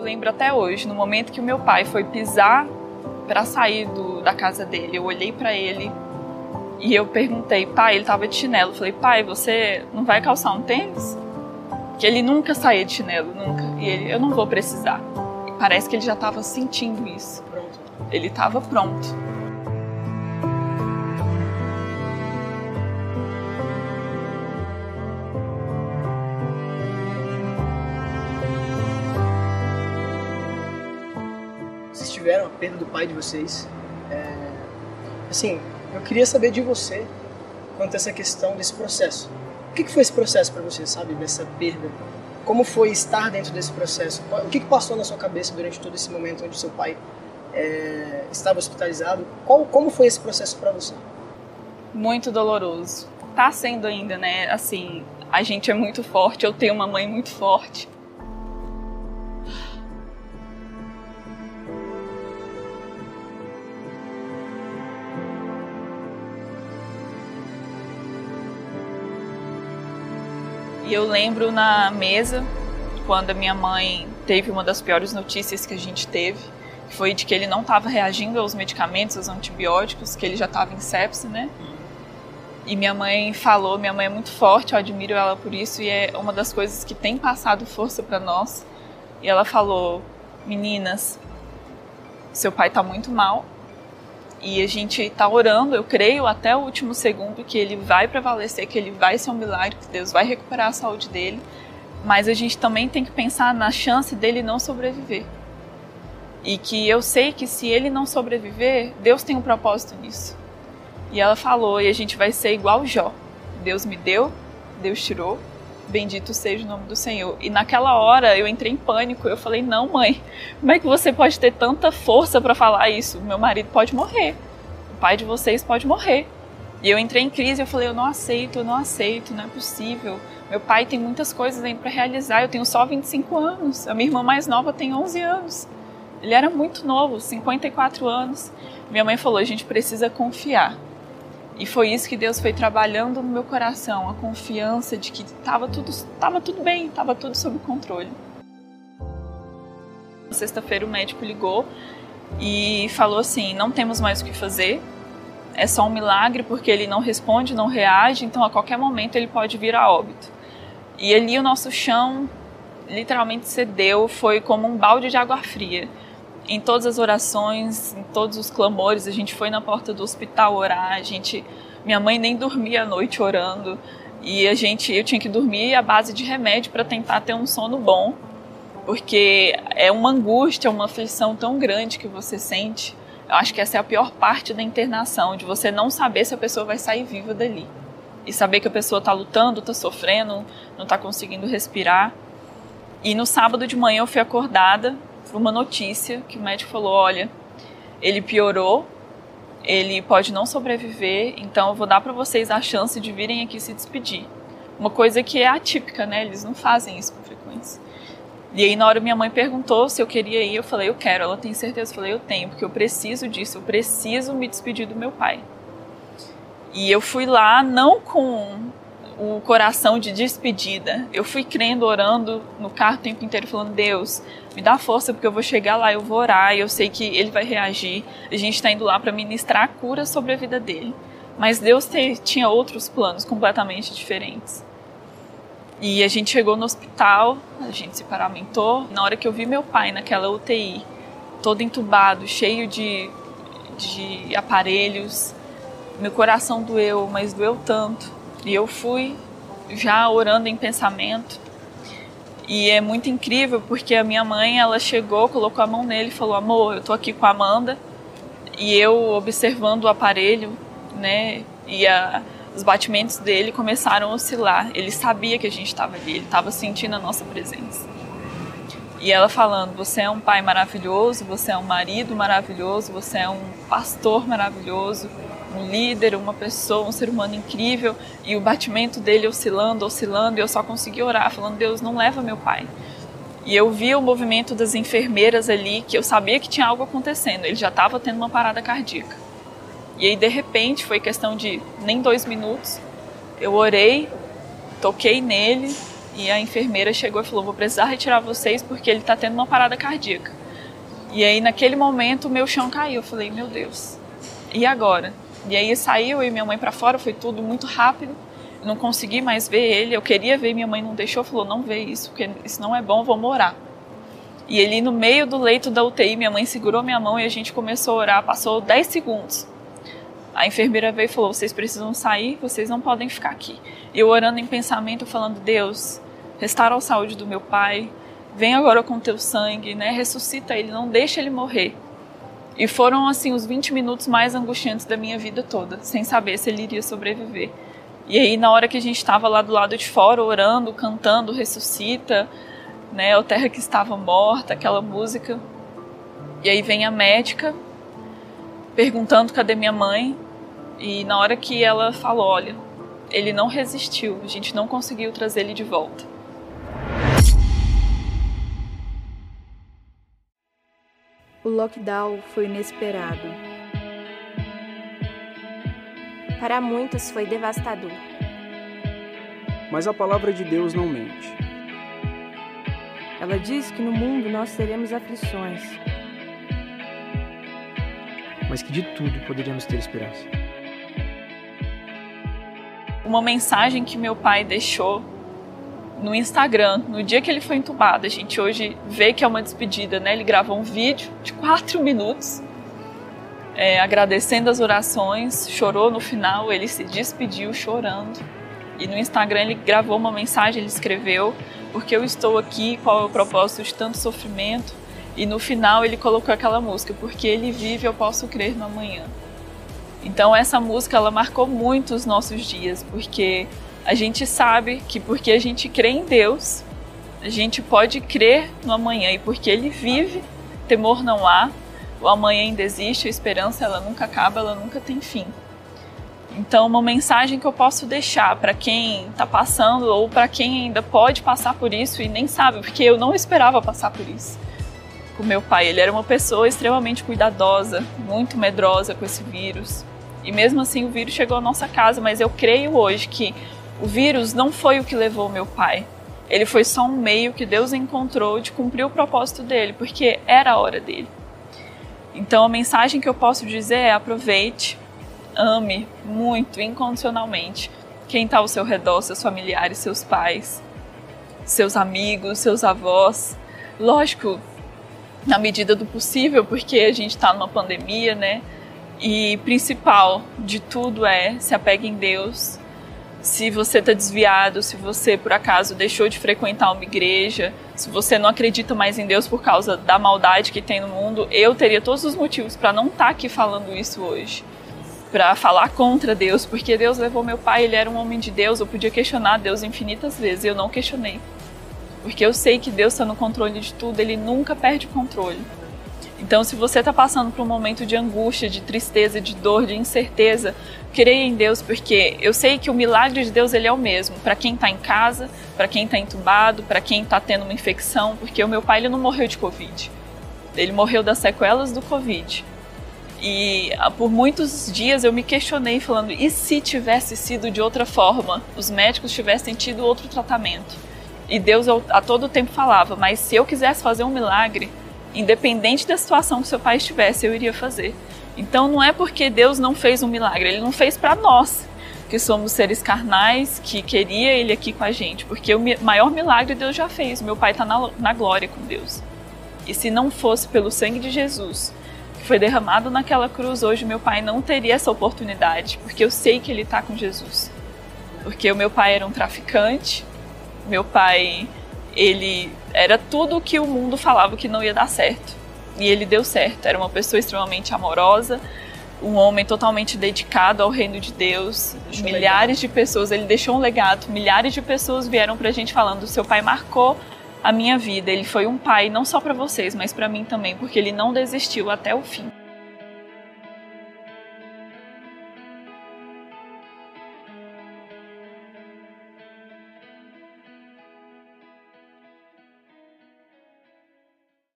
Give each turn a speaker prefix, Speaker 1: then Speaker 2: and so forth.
Speaker 1: Lembro até hoje, no momento que o meu pai foi pisar para sair do, da casa dele, eu olhei para ele e eu perguntei, pai, ele tava de chinelo. Eu falei, pai, você não vai calçar um tênis? Que ele nunca saía de chinelo, nunca. E ele, eu não vou precisar. E parece que ele já estava sentindo isso. Ele estava pronto.
Speaker 2: Vocês tiveram a perda do pai de vocês. É, assim, eu queria saber de você quanto a essa questão desse processo. O que, foi esse processo para você, sabe, dessa perda? Como foi estar dentro desse processo? O que, passou na sua cabeça durante todo esse momento onde seu pai é, estava hospitalizado? Qual, como foi esse processo para você?
Speaker 1: Muito doloroso. Tá sendo ainda, né? Assim, a gente é muito forte. Eu tenho uma mãe muito forte. E eu lembro na mesa, quando a minha mãe teve uma das piores notícias que a gente teve, foi de que ele não estava reagindo aos medicamentos, aos antibióticos, que ele já estava em sepse, né? E minha mãe falou, minha mãe é muito forte, eu admiro ela por isso e é uma das coisas que tem passado força para nós. E ela falou: "Meninas, seu pai está muito mal, e a gente está orando, eu creio, até o último segundo que ele vai prevalecer, que ele vai ser um milagre, que Deus vai recuperar a saúde dele. Mas a gente também tem que pensar na chance dele não sobreviver. E que eu sei que se ele não sobreviver, Deus tem um propósito nisso. E ela falou, e a gente vai ser igual Jó. Deus me deu, Deus tirou, bendito seja o nome do Senhor. E naquela hora eu entrei em pânico. Eu falei: Não, mãe, como é que você pode ter tanta força para falar isso? Meu marido pode morrer, o pai de vocês pode morrer. E eu entrei em crise. Eu falei: Eu não aceito, eu não aceito, não é possível. Meu pai tem muitas coisas ainda para realizar. Eu tenho só 25 anos. A minha irmã mais nova tem 11 anos. Ele era muito novo, 54 anos. Minha mãe falou: A gente precisa confiar. E foi isso que Deus foi trabalhando no meu coração, a confiança de que estava tudo, tava tudo bem, estava tudo sob controle. Sexta-feira o médico ligou e falou assim: não temos mais o que fazer, é só um milagre porque ele não responde, não reage, então a qualquer momento ele pode vir a óbito. E ali o nosso chão literalmente cedeu, foi como um balde de água fria em todas as orações, em todos os clamores, a gente foi na porta do hospital orar, a gente, minha mãe nem dormia à noite orando e a gente, eu tinha que dormir à base de remédio para tentar ter um sono bom, porque é uma angústia, uma aflição tão grande que você sente. Eu acho que essa é a pior parte da internação, de você não saber se a pessoa vai sair viva dali. E saber que a pessoa está lutando, está sofrendo, não está conseguindo respirar. E no sábado de manhã eu fui acordada uma notícia que o médico falou: olha, ele piorou, ele pode não sobreviver, então eu vou dar para vocês a chance de virem aqui se despedir. Uma coisa que é atípica, né? Eles não fazem isso com frequência. E aí, na hora minha mãe perguntou se eu queria ir, eu falei, eu quero. Ela tem certeza? Eu falei, eu tenho, porque eu preciso disso, eu preciso me despedir do meu pai. E eu fui lá, não com o coração de despedida. Eu fui crendo, orando no carro o tempo inteiro, falando: Deus, me dá força porque eu vou chegar lá, eu vou orar, eu sei que ele vai reagir. A gente está indo lá para ministrar a cura sobre a vida dele. Mas Deus te, tinha outros planos completamente diferentes. E a gente chegou no hospital, a gente se paramentou. Na hora que eu vi meu pai naquela UTI, todo entubado, cheio de, de aparelhos, meu coração doeu, mas doeu tanto. E eu fui já orando em pensamento. E é muito incrível porque a minha mãe, ela chegou, colocou a mão nele e falou: "Amor, eu tô aqui com a Amanda". E eu observando o aparelho, né? E a, os batimentos dele começaram a oscilar. Ele sabia que a gente estava ali, ele estava sentindo a nossa presença. E ela falando: Você é um pai maravilhoso, você é um marido maravilhoso, você é um pastor maravilhoso, um líder, uma pessoa, um ser humano incrível, e o batimento dele oscilando, oscilando, e eu só consegui orar, falando: Deus, não leva meu pai. E eu vi o movimento das enfermeiras ali, que eu sabia que tinha algo acontecendo, ele já estava tendo uma parada cardíaca. E aí, de repente, foi questão de nem dois minutos, eu orei, toquei nele, e a enfermeira chegou e falou: Vou precisar retirar vocês porque ele está tendo uma parada cardíaca. E aí, naquele momento, o meu chão caiu. Eu falei: Meu Deus, e agora? E aí saiu e minha mãe para fora, foi tudo muito rápido. Não consegui mais ver ele. Eu queria ver, minha mãe não deixou, falou: Não vê isso, porque isso não é bom, vou morar. E ele, no meio do leito da UTI, minha mãe segurou minha mão e a gente começou a orar. Passou 10 segundos. A enfermeira veio e falou: Vocês precisam sair, vocês não podem ficar aqui. Eu orando em pensamento, falando: Deus, restaura a saúde do meu pai, vem agora com teu sangue, né? Ressuscita ele, não deixa ele morrer. E foram assim os 20 minutos mais angustiantes da minha vida toda, sem saber se ele iria sobreviver. E aí na hora que a gente estava lá do lado de fora orando, cantando ressuscita, né, a terra que estava morta, aquela música. E aí vem a médica perguntando cadê minha mãe, e na hora que ela falou, olha, ele não resistiu, a gente não conseguiu trazer ele de volta.
Speaker 3: O lockdown foi inesperado.
Speaker 4: Para muitos foi devastador.
Speaker 5: Mas a palavra de Deus não mente.
Speaker 3: Ela diz que no mundo nós teremos aflições.
Speaker 5: Mas que de tudo poderíamos ter esperança.
Speaker 1: Uma mensagem que meu pai deixou no Instagram, no dia que ele foi entubado. A gente hoje vê que é uma despedida, né? Ele gravou um vídeo de quatro minutos, é, agradecendo as orações, chorou no final, ele se despediu chorando. E no Instagram ele gravou uma mensagem, ele escreveu: Porque eu estou aqui, qual é o propósito de tanto sofrimento? E no final ele colocou aquela música: Porque ele vive, eu posso crer no amanhã. Então essa música ela marcou muito os nossos dias, porque a gente sabe que porque a gente crê em Deus, a gente pode crer no amanhã e porque ele vive, temor não há, o amanhã ainda existe, a esperança ela nunca acaba, ela nunca tem fim. Então, uma mensagem que eu posso deixar para quem está passando ou para quem ainda pode passar por isso e nem sabe, porque eu não esperava passar por isso. Com meu pai, ele era uma pessoa extremamente cuidadosa, muito medrosa com esse vírus. E mesmo assim, o vírus chegou à nossa casa, mas eu creio hoje que o vírus não foi o que levou meu pai. Ele foi só um meio que Deus encontrou de cumprir o propósito dele, porque era a hora dele. Então a mensagem que eu posso dizer é: aproveite, ame muito, incondicionalmente, quem está ao seu redor, seus familiares, seus pais, seus amigos, seus avós. Lógico, na medida do possível, porque a gente está numa pandemia, né? E principal de tudo é se apegue em Deus, se você está desviado, se você por acaso deixou de frequentar uma igreja, se você não acredita mais em Deus por causa da maldade que tem no mundo, eu teria todos os motivos para não estar tá aqui falando isso hoje. Para falar contra Deus, porque Deus levou meu pai, ele era um homem de Deus, eu podia questionar Deus infinitas vezes, e eu não questionei. Porque eu sei que Deus está no controle de tudo, ele nunca perde o controle. Então, se você está passando por um momento de angústia, de tristeza, de dor, de incerteza, creia em Deus, porque eu sei que o milagre de Deus ele é o mesmo para quem está em casa, para quem está entubado, para quem está tendo uma infecção, porque o meu pai ele não morreu de Covid, ele morreu das sequelas do Covid. E ah, por muitos dias eu me questionei falando, e se tivesse sido de outra forma? Os médicos tivessem tido outro tratamento? E Deus a todo tempo falava, mas se eu quisesse fazer um milagre, independente da situação que seu pai estivesse, eu iria fazer. Então não é porque Deus não fez um milagre, ele não fez para nós, que somos seres carnais, que queria ele aqui com a gente, porque o maior milagre Deus já fez. Meu pai está na, na glória com Deus. E se não fosse pelo sangue de Jesus, que foi derramado naquela cruz hoje, meu pai não teria essa oportunidade, porque eu sei que ele está com Jesus. Porque o meu pai era um traficante, meu pai ele era tudo o que o mundo falava que não ia dar certo. E ele deu certo. Era uma pessoa extremamente amorosa, um homem totalmente dedicado ao reino de Deus. Deixou milhares de pessoas, ele deixou um legado. Milhares de pessoas vieram pra gente falando: seu pai marcou a minha vida. Ele foi um pai não só para vocês, mas para mim também, porque ele não desistiu até o fim.